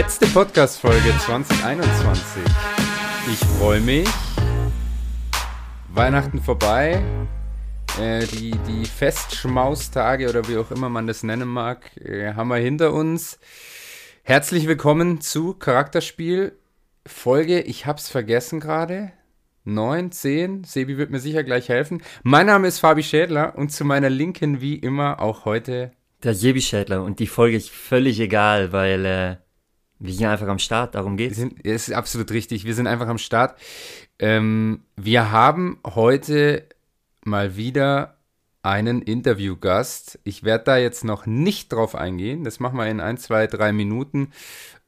Letzte Podcast-Folge 2021. Ich freue mich. Weihnachten vorbei. Äh, die, die Festschmaustage oder wie auch immer man das nennen mag, äh, haben wir hinter uns. Herzlich willkommen zu Charakterspiel. Folge, ich hab's vergessen gerade. 9, 10. Sebi wird mir sicher gleich helfen. Mein Name ist Fabi Schädler und zu meiner Linken wie immer auch heute der Sebi Schädler und die Folge ist völlig egal, weil äh, wir sind einfach am Start, darum geht's. Es ist absolut richtig, wir sind einfach am Start. Ähm, wir haben heute mal wieder einen Interviewgast. Ich werde da jetzt noch nicht drauf eingehen. Das machen wir in ein, zwei, drei Minuten.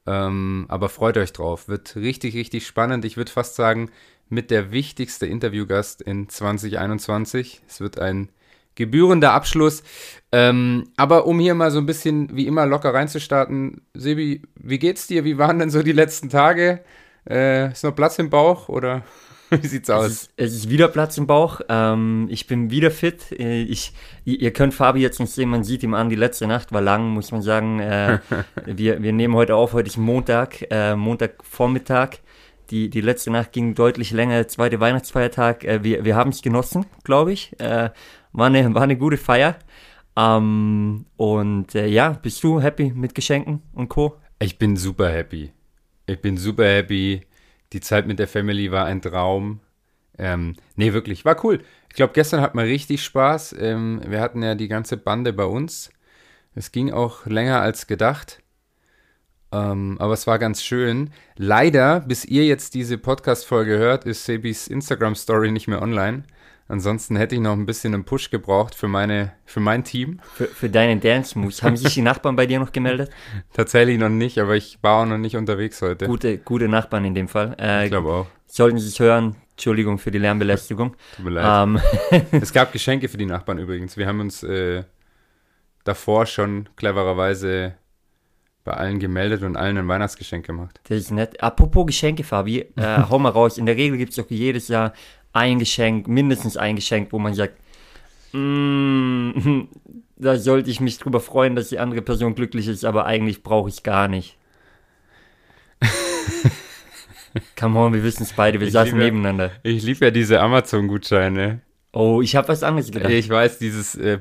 Ähm, aber freut euch drauf. Wird richtig, richtig spannend. Ich würde fast sagen, mit der wichtigste Interviewgast in 2021. Es wird ein gebührender Abschluss. Ähm, aber um hier mal so ein bisschen wie immer locker reinzustarten, Sebi, wie geht's dir? Wie waren denn so die letzten Tage? Äh, ist noch Platz im Bauch oder wie sieht's aus? Es ist, es ist wieder Platz im Bauch. Ähm, ich bin wieder fit. Äh, ich, ihr könnt Fabi jetzt nicht sehen, man sieht ihm an, die letzte Nacht war lang, muss man sagen. Äh, wir, wir nehmen heute auf, heute ist Montag, äh, Montagvormittag. Die, die letzte Nacht ging deutlich länger, zweite Weihnachtsfeiertag. Äh, wir wir haben es genossen, glaube ich. Äh, war, eine, war eine gute Feier. Ähm, und äh, ja, bist du happy mit Geschenken und Co? Ich bin super happy. Ich bin super happy. Die Zeit mit der Family war ein Traum. Ähm, nee, wirklich, war cool. Ich glaube, gestern hat man richtig Spaß. Ähm, wir hatten ja die ganze Bande bei uns. Es ging auch länger als gedacht. Ähm, aber es war ganz schön. Leider, bis ihr jetzt diese Podcast-Folge hört, ist Sebis Instagram-Story nicht mehr online. Ansonsten hätte ich noch ein bisschen einen Push gebraucht für, meine, für mein Team. Für, für deinen Dance-Moves. Haben sich die Nachbarn bei dir noch gemeldet? Tatsächlich noch nicht, aber ich war auch noch nicht unterwegs heute. Gute, gute Nachbarn in dem Fall. Äh, ich glaube auch. Sollten Sie sich hören, Entschuldigung für die Lärmbelästigung. Tut mir leid. Ähm. es gab Geschenke für die Nachbarn übrigens. Wir haben uns äh, davor schon clevererweise bei allen gemeldet und allen ein Weihnachtsgeschenk gemacht. Das ist nett. Apropos Geschenke, Fabi, äh, hau mal raus. In der Regel gibt es doch jedes Jahr ein Geschenk, mindestens ein Geschenk, wo man sagt, mm, da sollte ich mich drüber freuen, dass die andere Person glücklich ist, aber eigentlich brauche ich gar nicht. Come on, wir wissen es beide, wir ich saßen liebe, nebeneinander. Ich liebe ja diese Amazon-Gutscheine. Oh, ich habe was anderes gedacht. Ich weiß, dieses äh,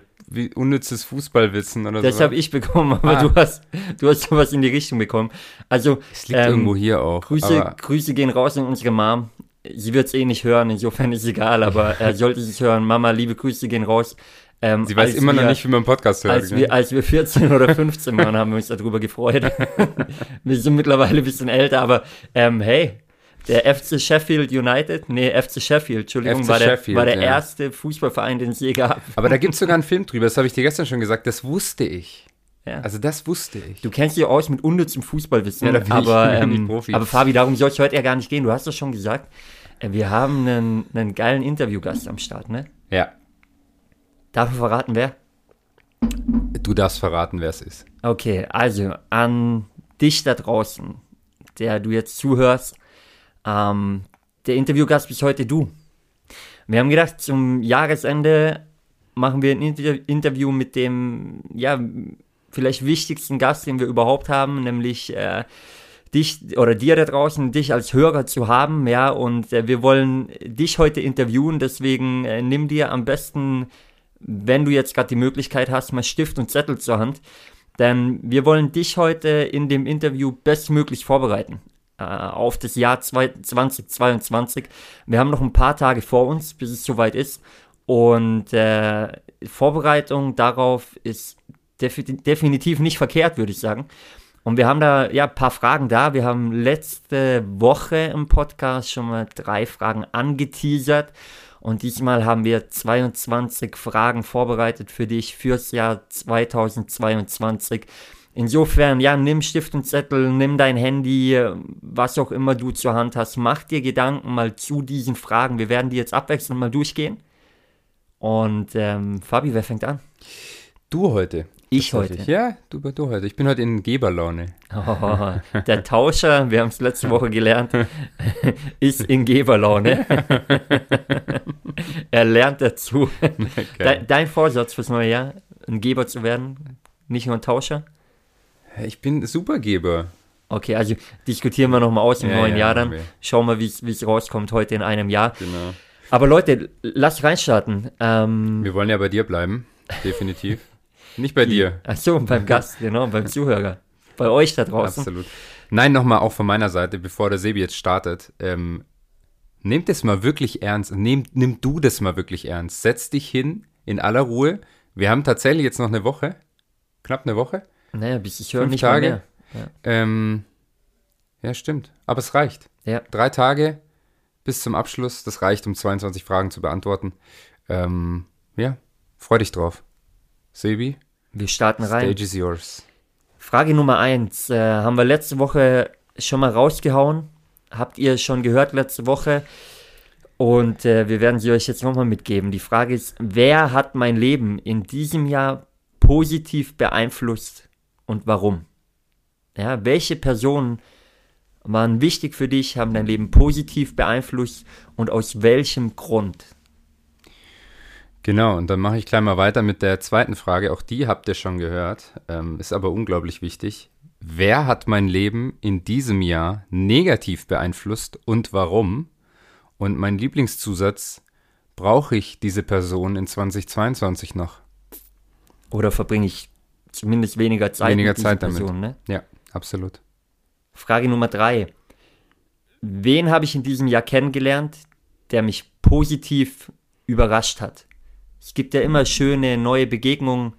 unnützes Fußballwissen oder so. Das habe ich bekommen, aber ah. du hast du hast sowas in die Richtung bekommen. Also es liegt ähm, irgendwo hier auch. Grüße, Grüße gehen raus in unsere Mom sie wird es eh nicht hören, insofern ist es egal, aber er sollte sich hören. Mama, liebe Grüße gehen raus. Ähm, sie weiß immer wir, noch nicht, wie man einen Podcast hört. Als, ne? wir, als wir 14 oder 15 waren, haben wir uns darüber gefreut. wir sind mittlerweile ein bisschen älter, aber ähm, hey, der FC Sheffield United, nee, FC Sheffield, Entschuldigung, FC war, der, Sheffield, war der ja. erste Fußballverein, den es je gab. Aber da gibt es sogar einen Film drüber, das habe ich dir gestern schon gesagt, das wusste ich. Ja. Also das wusste ich. Du kennst dich aus mit unnützem Fußballwissen. Ja, aber, ähm, aber Fabi, darum soll es heute ja gar nicht gehen. Du hast das schon gesagt. Äh, wir haben einen, einen geilen Interviewgast am Start, ne? Ja. Darf ich verraten, wer? Du darfst verraten, wer es ist. Okay, also an dich da draußen, der du jetzt zuhörst, ähm, der Interviewgast bist heute du. Wir haben gedacht, zum Jahresende machen wir ein Inter Interview mit dem, ja, vielleicht wichtigsten Gast, den wir überhaupt haben, nämlich äh, dich oder dir da draußen, dich als Hörer zu haben, ja, und äh, wir wollen dich heute interviewen, deswegen äh, nimm dir am besten, wenn du jetzt gerade die Möglichkeit hast, mal Stift und Zettel zur Hand, denn wir wollen dich heute in dem Interview bestmöglich vorbereiten äh, auf das Jahr 2022. Wir haben noch ein paar Tage vor uns, bis es soweit ist und äh, Vorbereitung darauf ist definitiv nicht verkehrt, würde ich sagen. Und wir haben da ja ein paar Fragen da. Wir haben letzte Woche im Podcast schon mal drei Fragen angeteasert. Und diesmal haben wir 22 Fragen vorbereitet für dich fürs Jahr 2022. Insofern, ja, nimm Stift und Zettel, nimm dein Handy, was auch immer du zur Hand hast. Mach dir Gedanken mal zu diesen Fragen. Wir werden die jetzt abwechselnd mal durchgehen. Und ähm, Fabi, wer fängt an? Du heute. Ich heute? Ja, du, du heute. Ich bin heute in Geberlaune. Oh, der Tauscher, wir haben es letzte Woche gelernt, ist in Geberlaune. er lernt dazu. De, dein Vorsatz fürs neue Jahr, ein Geber zu werden, nicht nur ein Tauscher? Ich bin Supergeber. Okay, also diskutieren wir nochmal aus im Ja, neuen ja, Jahr dann. Schauen wir, wie es rauskommt heute in einem Jahr. Genau. Aber Leute, lasst reinstarten. Ähm, Wir wollen ja bei dir bleiben, definitiv. Nicht bei dir. ach so, beim Gast, genau, beim Zuhörer. Bei euch da draußen. Absolut. Nein, nochmal auch von meiner Seite, bevor der Sebi jetzt startet. Ähm, nehmt es mal wirklich ernst. Nehm, nimm du das mal wirklich ernst. Setz dich hin in aller Ruhe. Wir haben tatsächlich jetzt noch eine Woche. Knapp eine Woche. Naja, bis ich höre Fünf nicht Tage. mehr. Ähm, ja, stimmt. Aber es reicht. Ja. Drei Tage bis zum Abschluss. Das reicht, um 22 Fragen zu beantworten. Ähm, ja, freu dich drauf. Sebi, Wir starten rein. stage is yours. Frage Nummer eins äh, haben wir letzte Woche schon mal rausgehauen. Habt ihr schon gehört letzte Woche? Und äh, wir werden sie euch jetzt nochmal mitgeben. Die Frage ist, wer hat mein Leben in diesem Jahr positiv beeinflusst und warum? Ja, welche Personen waren wichtig für dich, haben dein Leben positiv beeinflusst und aus welchem Grund? Genau, und dann mache ich gleich mal weiter mit der zweiten Frage. Auch die habt ihr schon gehört, ähm, ist aber unglaublich wichtig. Wer hat mein Leben in diesem Jahr negativ beeinflusst und warum? Und mein Lieblingszusatz, brauche ich diese Person in 2022 noch? Oder verbringe ich zumindest weniger Zeit Weniger mit dieser Zeit damit. Person? Ne? Ja, absolut. Frage Nummer drei. Wen habe ich in diesem Jahr kennengelernt, der mich positiv überrascht hat? Es gibt ja immer schöne neue Begegnungen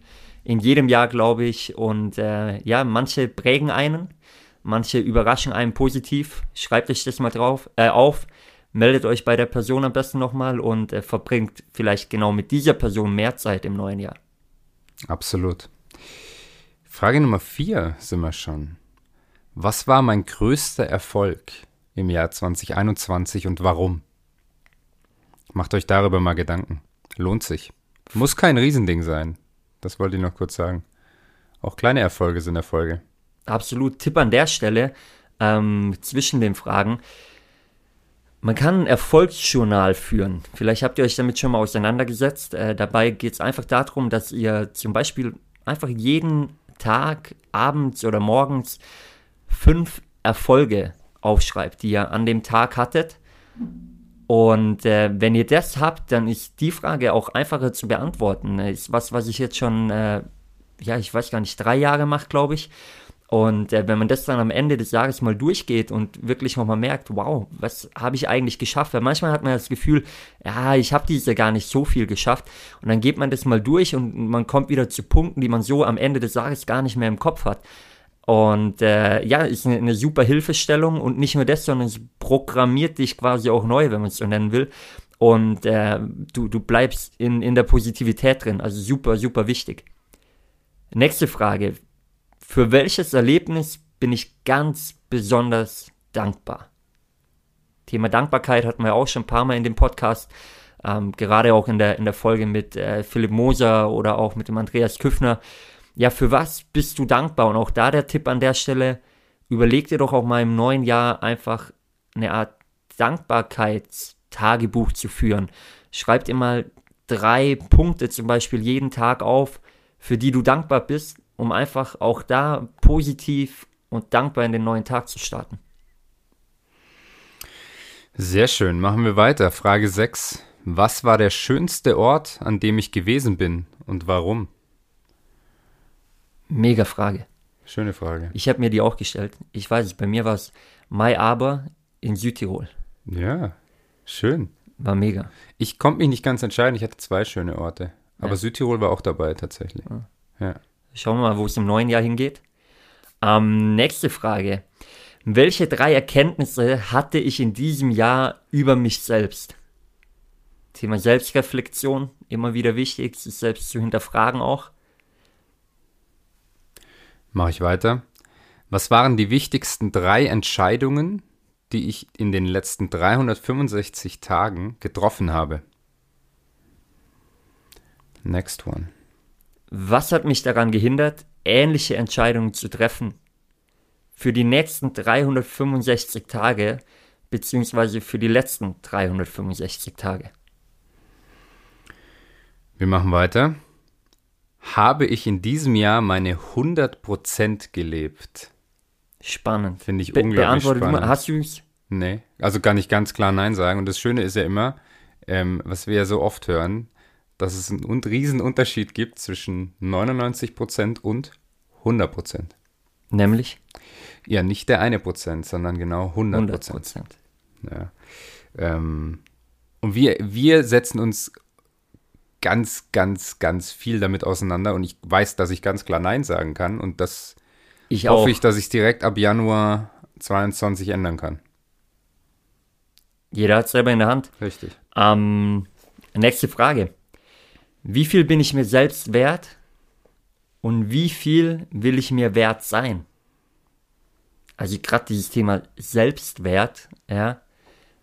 in jedem Jahr, glaube ich. Und äh, ja, manche prägen einen, manche überraschen einen positiv. Schreibt euch das mal drauf, äh, auf. Meldet euch bei der Person am besten nochmal und äh, verbringt vielleicht genau mit dieser Person mehr Zeit im neuen Jahr. Absolut. Frage Nummer vier sind wir schon. Was war mein größter Erfolg im Jahr 2021 und warum? Macht euch darüber mal Gedanken. Lohnt sich. Muss kein Riesending sein. Das wollte ich noch kurz sagen. Auch kleine Erfolge sind Erfolge. absolut Tipp an der Stelle ähm, zwischen den Fragen. Man kann ein Erfolgsjournal führen. Vielleicht habt ihr euch damit schon mal auseinandergesetzt. Äh, dabei geht es einfach darum, dass ihr zum Beispiel einfach jeden Tag, abends oder morgens fünf Erfolge aufschreibt, die ihr an dem Tag hattet. Und äh, wenn ihr das habt, dann ist die Frage auch einfacher zu beantworten. Ist was, was ich jetzt schon, äh, ja, ich weiß gar nicht, drei Jahre mache, glaube ich. Und äh, wenn man das dann am Ende des Jahres mal durchgeht und wirklich nochmal merkt, wow, was habe ich eigentlich geschafft? Weil manchmal hat man das Gefühl, ja, ich habe diese gar nicht so viel geschafft. Und dann geht man das mal durch und man kommt wieder zu Punkten, die man so am Ende des Jahres gar nicht mehr im Kopf hat. Und äh, ja, ist eine, eine super Hilfestellung und nicht nur das, sondern es programmiert dich quasi auch neu, wenn man es so nennen will. Und äh, du, du bleibst in, in der Positivität drin. Also super, super wichtig. Nächste Frage. Für welches Erlebnis bin ich ganz besonders dankbar? Thema Dankbarkeit hatten wir auch schon ein paar Mal in dem Podcast. Ähm, gerade auch in der, in der Folge mit äh, Philipp Moser oder auch mit dem Andreas Küffner ja, für was bist du dankbar? Und auch da der Tipp an der Stelle, überleg dir doch auch mal im neuen Jahr einfach eine Art Dankbarkeitstagebuch zu führen. Schreib dir mal drei Punkte zum Beispiel jeden Tag auf, für die du dankbar bist, um einfach auch da positiv und dankbar in den neuen Tag zu starten. Sehr schön. Machen wir weiter. Frage 6. Was war der schönste Ort, an dem ich gewesen bin und warum? Mega Frage. Schöne Frage. Ich habe mir die auch gestellt. Ich weiß es, bei mir war es Mai Aber in Südtirol. Ja, schön. War mega. Ich konnte mich nicht ganz entscheiden. Ich hatte zwei schöne Orte. Aber Ja. Südtirol war auch dabei tatsächlich. Ja. Schauen wir mal, wo es im neuen Jahr hingeht. Ähm, nächste Frage. Welche drei Erkenntnisse hatte ich in diesem Jahr über mich selbst? Thema Selbstreflexion, immer wieder wichtig, sich selbst zu hinterfragen auch. Mache ich weiter. Was waren die wichtigsten drei Entscheidungen, die ich in den letzten 365 Tagen getroffen habe? Next one. Was hat mich daran gehindert, ähnliche Entscheidungen zu treffen? Für die nächsten 365 Tage, beziehungsweise für die letzten 365 Tage. Wir machen weiter. Habe ich in diesem Jahr meine 100% gelebt? Spannend. Finde ich Be unglaublich beantworte du spannend. mal, hast du es? Nee, also kann ich ganz klar Nein sagen. Und das Schöne ist ja immer, ähm, was wir ja so oft hören, dass es einen riesen Unterschied gibt zwischen 99% und 100%. Nämlich Ja, nicht der eine Prozent, sondern genau 100 100 Prozent. Prozent. Ja. Ähm, und wir, wir setzen uns ganz, ganz, ganz viel damit auseinander. Und ich weiß, dass ich ganz klar Nein sagen kann. Und das Ich auch. hoffe ich, dass ich direkt ab Januar 22 ändern kann. Jeder hat selber in der Hand. Richtig. Ähm, nächste Frage. Wie viel bin ich mir selbst wert und wie viel will ich mir wert sein? Also gerade dieses Thema Selbstwert, ja,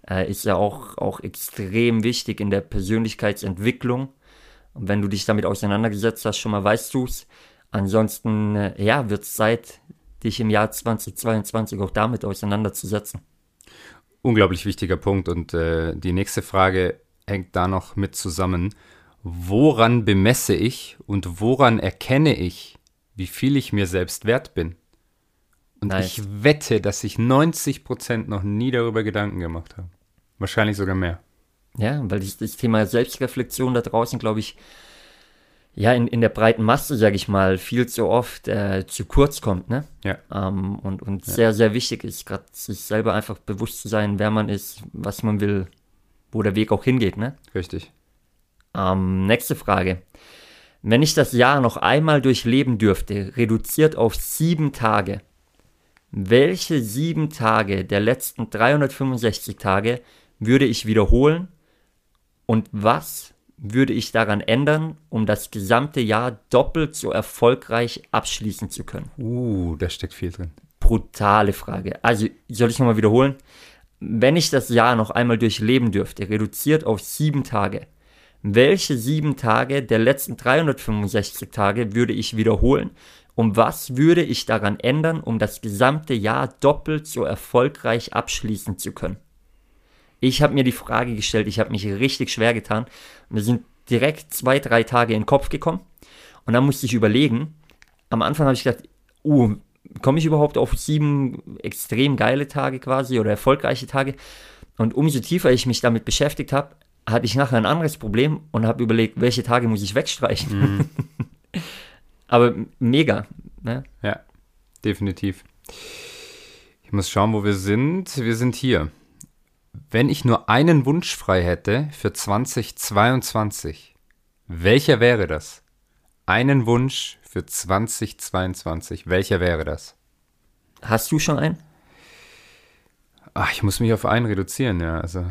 äh, ist ja auch, auch extrem wichtig in der Persönlichkeitsentwicklung. Und wenn du dich damit auseinandergesetzt hast, schon mal weißt du es. Ansonsten, äh, ja, wird es Zeit, dich im Jahr 2022 auch damit auseinanderzusetzen. Unglaublich wichtiger Punkt. Und äh, die nächste Frage hängt da noch mit zusammen. Woran bemesse ich und woran erkenne ich, wie viel ich mir selbst wert bin? Und Nice. ich wette, dass sich 90% noch nie darüber Gedanken gemacht haben. Wahrscheinlich sogar mehr. Ja, weil das, das Thema Selbstreflexion da draußen, glaube ich, ja, in, in der breiten Masse, sage ich mal, viel zu oft äh, zu kurz kommt, ne? Ja. Ähm, und und sehr, sehr wichtig ist, gerade sich selber einfach bewusst zu sein, wer man ist, was man will, wo der Weg auch hingeht, ne? Richtig. Ähm, nächste Frage. Wenn ich das Jahr noch einmal durchleben dürfte, reduziert auf sieben Tage, welche sieben Tage der letzten 365 Tage würde ich wiederholen und was würde ich daran ändern, um das gesamte Jahr doppelt so erfolgreich abschließen zu können? Uh, da steckt viel drin. Brutale Frage. Also, soll ich nochmal wiederholen? Wenn ich das Jahr noch einmal durchleben dürfte, reduziert auf sieben Tage, welche sieben Tage der letzten 365 Tage würde ich wiederholen? Und was würde ich daran ändern, um das gesamte Jahr doppelt so erfolgreich abschließen zu können? Ich habe mir die Frage gestellt, ich habe mich richtig schwer getan. Mir sind direkt zwei, drei Tage in den Kopf gekommen. Und dann musste ich überlegen. Am Anfang habe ich gedacht, uh, komme ich überhaupt auf sieben extrem geile Tage quasi oder erfolgreiche Tage? Und umso tiefer ich mich damit beschäftigt habe, hatte ich nachher ein anderes Problem und habe überlegt, welche Tage muss ich wegstreichen. Aber mega. Ne? Ja, definitiv. Ich muss schauen, wo wir sind. Wir sind hier. Wenn ich nur einen Wunsch frei hätte für 2022, welcher wäre das? Einen Wunsch für 2022, welcher wäre das? Hast du schon einen? Ach, ich muss mich auf einen reduzieren, ja. Also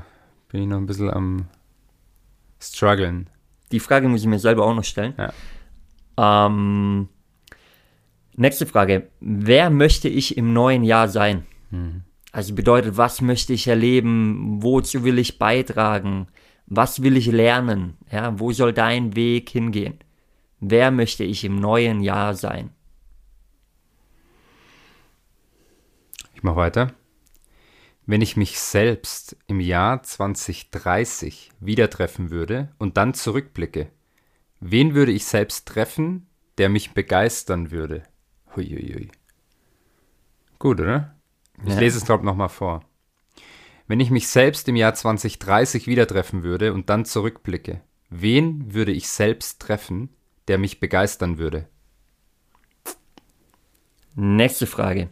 bin ich noch ein bisschen am struggeln. Die Frage muss ich mir selber auch noch stellen. Ja. Ähm, nächste Frage. Wer möchte ich im neuen Jahr sein? Also bedeutet, was möchte ich erleben? Wozu will ich beitragen? Was will ich lernen? Ja, wo soll dein Weg hingehen? Wer möchte ich im neuen Jahr sein? Ich mache weiter. Wenn ich mich selbst im Jahr 2030 wieder treffen würde und dann zurückblicke, wen würde ich selbst treffen, der mich begeistern würde? Huiuiui. Gut, oder? Ich Ja. lese es, glaube ich, nochmal vor. Wenn ich mich selbst im Jahr 2030 wieder treffen würde und dann zurückblicke, wen würde ich selbst treffen, der mich begeistern würde? Nächste Frage.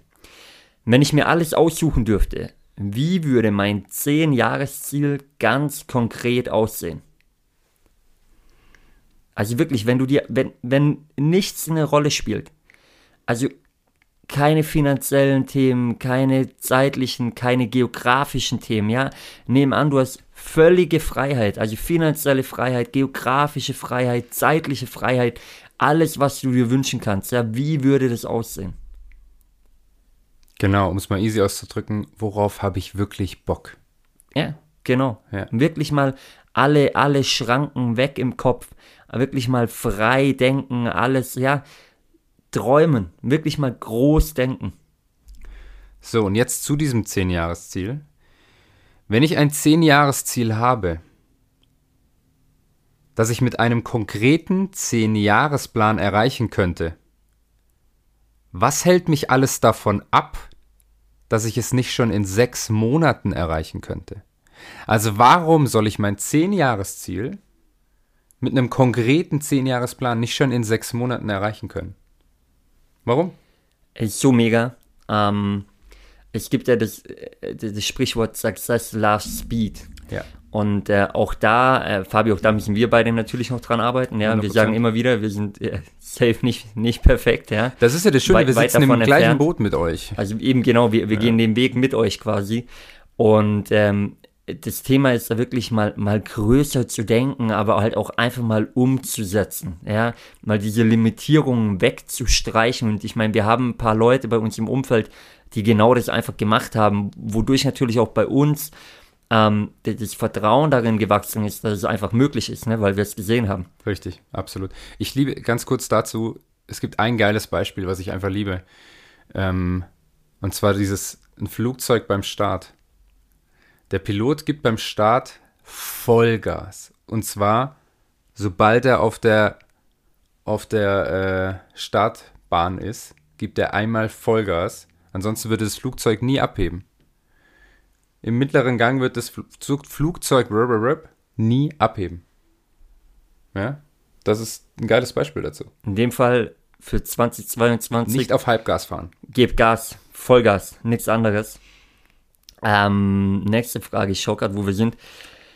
Wenn ich mir alles aussuchen dürfte, wie würde mein 10-Jahres-Ziel ganz konkret aussehen? Also wirklich, wenn du dir, wenn, wenn nichts eine Rolle spielt, also keine finanziellen Themen, keine zeitlichen, keine geografischen Themen, ja. Nehmen an, du hast völlige Freiheit, also finanzielle Freiheit, geografische Freiheit, zeitliche Freiheit, alles, was du dir wünschen kannst, ja. Wie würde das aussehen? Genau, um es mal easy auszudrücken, worauf habe ich wirklich Bock? Ja, genau. Ja. Wirklich mal alle, alle Schranken weg im Kopf. Wirklich mal frei denken, alles, ja. Träumen. Wirklich mal groß denken. So, und jetzt zu diesem 10-Jahres-Ziel. Wenn ich ein 10-Jahres-Ziel habe, das ich mit einem konkreten 10-Jahres-Plan erreichen könnte, was hält mich alles davon ab, dass ich es nicht schon in sechs Monaten erreichen könnte? Also warum soll ich mein Zehn-Jahres-Ziel mit einem konkreten Zehn-Jahres-Plan nicht schon in sechs Monaten erreichen können? Warum? Ist so mega. Ähm, es gibt ja das, äh, das Sprichwort Success loves Speed. Ja. Und äh, auch da, äh, Fabio, auch da müssen wir beide natürlich noch dran arbeiten. Ja, 100%. wir sagen immer wieder, wir sind äh, safe nicht, nicht perfekt. Ja, Das ist ja das Schöne, Weit- wir sitzen im gleichen. Boot mit euch. also eben genau, wir, wir gehen den Weg mit euch quasi. Und ähm, das Thema ist da wirklich mal, mal größer zu denken, aber halt auch einfach mal umzusetzen. Ja, mal diese Limitierungen wegzustreichen. Und ich meine, wir haben ein paar Leute bei uns im Umfeld, die genau das einfach gemacht haben, wodurch natürlich auch bei uns ähm, das Vertrauen darin gewachsen ist, dass es einfach möglich ist, ne, weil wir es gesehen haben. Richtig, absolut. Ich liebe, ganz kurz dazu, es gibt ein geiles Beispiel, was ich einfach liebe. Ähm, und zwar dieses, ein Flugzeug beim Start. Der Pilot gibt beim Start Vollgas. Und zwar, sobald er auf der, auf der äh, Startbahn ist, gibt er einmal Vollgas. Ansonsten würde das Flugzeug nie abheben. Im mittleren Gang wird das Flugzeug nie abheben. Ja, das ist ein geiles Beispiel dazu. In dem Fall für 2022 Nicht auf Halbgas fahren. Gib Gas, Vollgas, nichts anderes. Ähm, nächste Frage, ich schaue gerade, wo wir sind.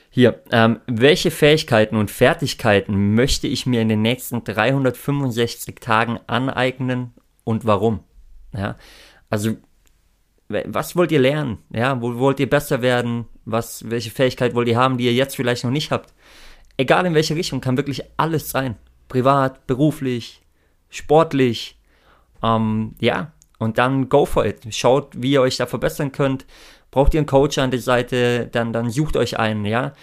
Hier, ähm, welche Fähigkeiten und Fertigkeiten möchte ich mir in den nächsten 365 Tagen aneignen und warum? Ja, also, was wollt ihr lernen? Ja, wo wollt ihr besser werden? Was, welche Fähigkeit wollt ihr haben, die ihr jetzt vielleicht noch nicht habt? Egal in welche Richtung, kann wirklich alles sein. Privat, beruflich, sportlich, ähm, ja, und dann go for it. Schaut, wie ihr euch da verbessern könnt. Braucht ihr einen Coach an der Seite, dann, dann sucht euch einen, ja.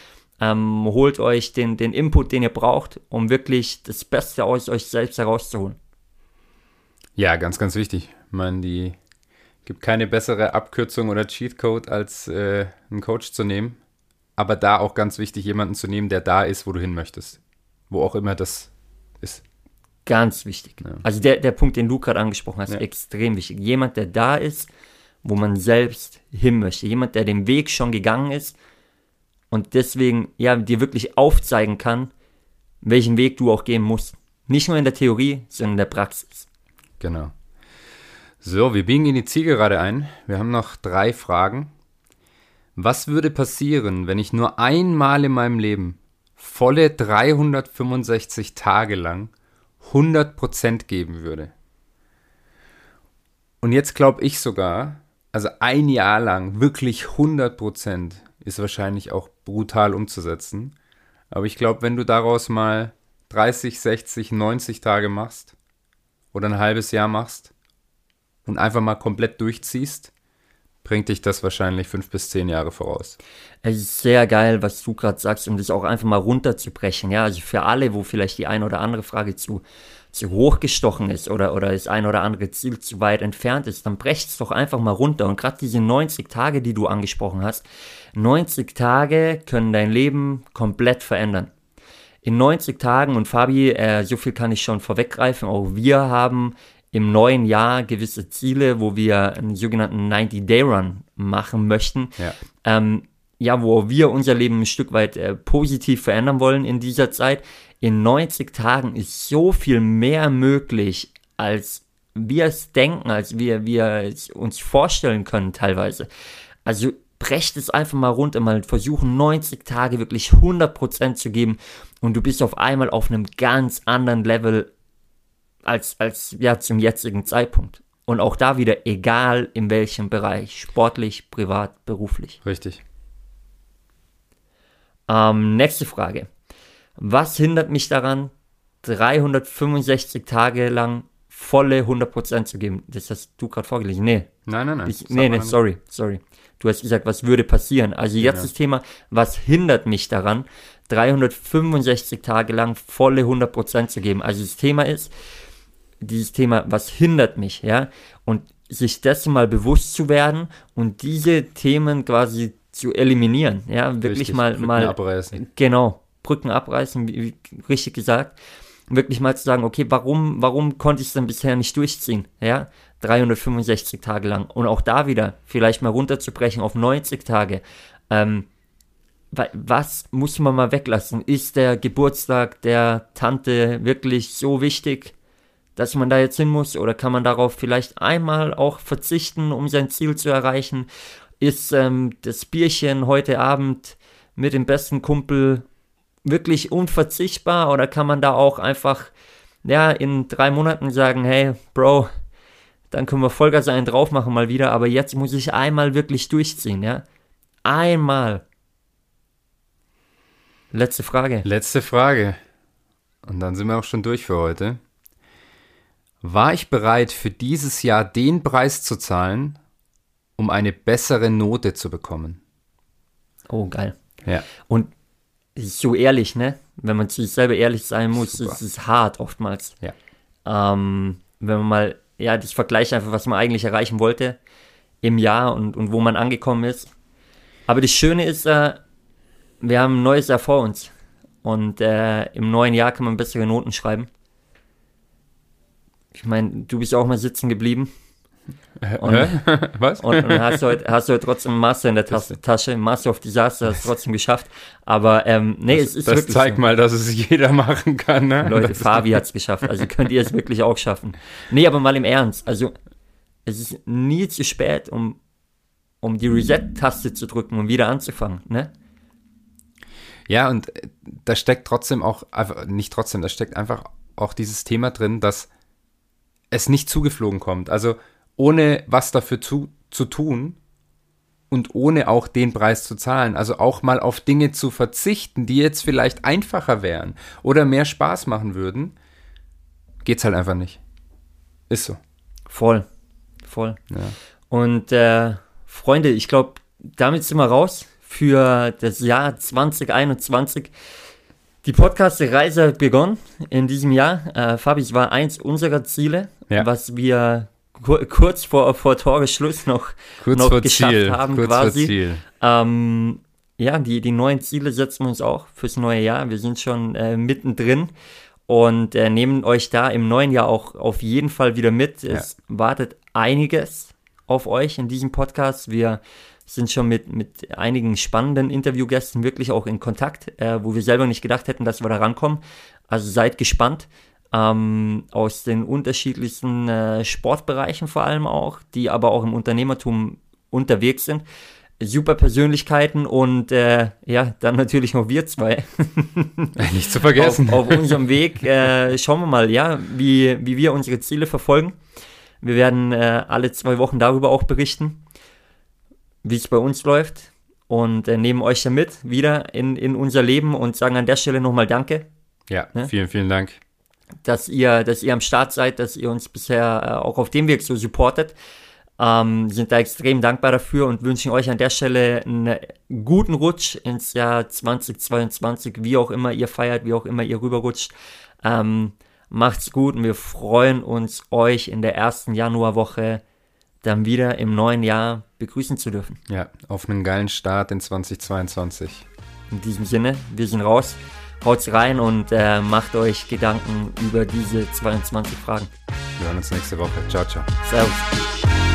Ähm, holt euch den, den Input, den ihr braucht, um wirklich das Beste aus euch selbst herauszuholen. Ja, ganz, ganz wichtig. Ich meine, die gibt keine bessere Abkürzung oder Cheatcode, als äh, einen Coach zu nehmen. Aber da auch ganz wichtig, jemanden zu nehmen, der da ist, wo du hin möchtest. Wo auch immer das ist. Ganz wichtig. Ja. Also der, der Punkt, den du gerade angesprochen hast, Ja. extrem wichtig. Jemand, der da ist, wo man selbst hin möchte. Jemand, der den Weg schon gegangen ist und deswegen ja dir wirklich aufzeigen kann, welchen Weg du auch gehen musst. Nicht nur in der Theorie, sondern in der Praxis. Genau. So, wir biegen in die Zielgerade ein. Wir haben noch drei Fragen. Was würde passieren, wenn ich nur einmal in meinem Leben volle 365 Tage lang 100% geben würde? Und jetzt glaube ich sogar, also ein Jahr lang wirklich 100% ist wahrscheinlich auch brutal umzusetzen. Aber ich glaube, wenn du daraus mal 30, 60, 90 Tage machst oder ein halbes Jahr machst und einfach mal komplett durchziehst, bringt dich das wahrscheinlich fünf bis zehn Jahre voraus. Es ist sehr geil, was du gerade sagst, um das auch einfach mal runterzubrechen. Ja, also für alle, wo vielleicht die eine oder andere Frage zu, zu hoch gestochen ist oder, oder das ein oder andere Ziel zu weit entfernt ist, dann brecht es doch einfach mal runter. Und gerade diese 90 Tage, die du angesprochen hast, 90 Tage können dein Leben komplett verändern. In 90 Tagen, und Fabi, äh, so viel kann ich schon vorweggreifen, auch wir haben im neuen Jahr gewisse Ziele, wo wir einen sogenannten 90-Day-Run machen möchten. Ja. Ähm, ja, wo wir unser Leben ein Stück weit äh, positiv verändern wollen in dieser Zeit. In 90 Tagen ist so viel mehr möglich, als wir es denken, als wir, wir es uns vorstellen können teilweise. Also brecht es einfach mal runter, mal versuchen 90 Tage wirklich 100% zu geben und du bist auf einmal auf einem ganz anderen Level als, als ja, zum jetzigen Zeitpunkt. Und auch da wieder, egal in welchem Bereich, sportlich, privat, beruflich. Richtig. Ähm, nächste Frage. Was hindert mich daran, 365 Tage lang volle 100% zu geben? Das hast du gerade vorgelesen. Nee, Nein, nein, nein. ich, nee, nee, sorry, sorry. Du hast gesagt, was würde passieren? Also jetzt Ja. das Thema, was hindert mich daran, 365 Tage lang volle 100% zu geben? Also das Thema ist, dieses Thema, was hindert mich, ja? Und sich dessen mal bewusst zu werden und diese Themen quasi zu eliminieren, ja? Wirklich Richtig, mal, Brücken mal abreißen. Genau, Brücken abreißen, wie, wie richtig gesagt. wirklich mal zu sagen, okay, warum, warum konnte ich es denn bisher nicht durchziehen? Ja, 365 Tage lang. Und auch da wieder vielleicht mal runterzubrechen auf 90 Tage. Ähm, was muss man mal weglassen? Ist der Geburtstag der Tante wirklich so wichtig, dass man da jetzt hin muss? Oder kann man darauf vielleicht einmal auch verzichten, um sein Ziel zu erreichen? Ist ähm, das Bierchen heute Abend mit dem besten Kumpel wirklich unverzichtbar? Oder kann man da auch einfach, ja, in drei Monaten sagen, hey, Bro, dann können wir Vollgas einen drauf machen mal wieder, aber jetzt muss ich einmal wirklich durchziehen, ja? Einmal. Letzte Frage. Letzte Frage. Und dann sind wir auch schon durch für heute. War ich bereit, für dieses Jahr den Preis zu zahlen, um eine bessere Note zu bekommen? Oh, geil. Ja. Und so ehrlich, ne? Wenn man sich selber ehrlich sein muss, Super. ist es hart oftmals. Ja. Ähm, wenn man mal, ja, das vergleicht einfach, was man eigentlich erreichen wollte im Jahr und, und wo man angekommen ist. Aber das Schöne ist, äh, wir haben ein neues Jahr vor uns. Und äh, im neuen Jahr kann man bessere Noten schreiben. Ich meine, du bist auch mal sitzen geblieben. Und-? Was? Und, und hast, du heute, hast du trotzdem Master in der Tas Tasche, Master of Disaster, hast du trotzdem geschafft. Aber ähm, nee, es ist das wirklich zeigt so. mal, dass es jeder machen kann. Ne? Leute, das Fabi hat's geschafft. Also könnt ihr es wirklich auch schaffen. Nee, aber mal im Ernst. Also es ist nie zu spät, um, um die Reset-Taste zu drücken und wieder anzufangen. Ne? Ja, und äh, da steckt trotzdem auch, nicht trotzdem, da steckt einfach auch dieses Thema drin, dass es nicht zugeflogen kommt. Also ohne was dafür zu, zu tun und ohne auch den Preis zu zahlen. Also auch mal auf Dinge zu verzichten, die jetzt vielleicht einfacher wären oder mehr Spaß machen würden, geht's halt einfach nicht. Ist so. Voll. Voll. Ja. Und äh, Freunde, ich glaube, damit sind wir raus für das Jahr 2021. Die Podcast-Reise hat begonnen in diesem Jahr. Äh, Fabi, es war eins unserer Ziele, Ja. was wir kur kurz vor, vor Toresschluss noch, Kurz noch vor geschafft Ziel. haben kurz quasi. Ähm, ja, die, die neuen Ziele setzen wir uns auch fürs neue Jahr. Wir sind schon äh, mittendrin und äh, nehmen euch da im neuen Jahr auch auf jeden Fall wieder mit. Es wartet einiges auf euch in diesem Podcast. Wir sind schon mit, mit einigen spannenden Interviewgästen wirklich auch in Kontakt, äh, wo wir selber nicht gedacht hätten, dass wir da rankommen. Also seid gespannt. Ähm, aus den unterschiedlichsten äh, Sportbereichen vor allem auch, die aber auch im Unternehmertum unterwegs sind. Super Persönlichkeiten und äh, ja, dann natürlich noch wir zwei Nicht zu vergessen. auf, auf unserem Weg. Äh, schauen wir mal, ja, wie, wie wir unsere Ziele verfolgen. Wir werden äh, alle zwei Wochen darüber auch berichten, wie es bei uns läuft und äh, nehmen euch damit wieder in, in unser Leben und sagen an der Stelle nochmal Danke, ja, Ne? vielen, vielen Dank. dass ihr, dass ihr am Start seid, dass ihr uns bisher äh, auch auf dem Weg so supportet. Ähm, sind da extrem dankbar dafür und wünschen euch an der Stelle einen guten Rutsch ins Jahr 2022, wie auch immer ihr feiert, wie auch immer ihr rüberrutscht. Ähm, macht's gut und wir freuen uns, euch in der ersten Januarwoche dann wieder im neuen Jahr begrüßen zu dürfen. Ja, auf einen geilen Start in 2022. In diesem Sinne, wir sind raus. Haut's rein und äh, macht euch Gedanken über diese 22 Fragen. Wir hören uns nächste Woche. Ciao, ciao. Servus.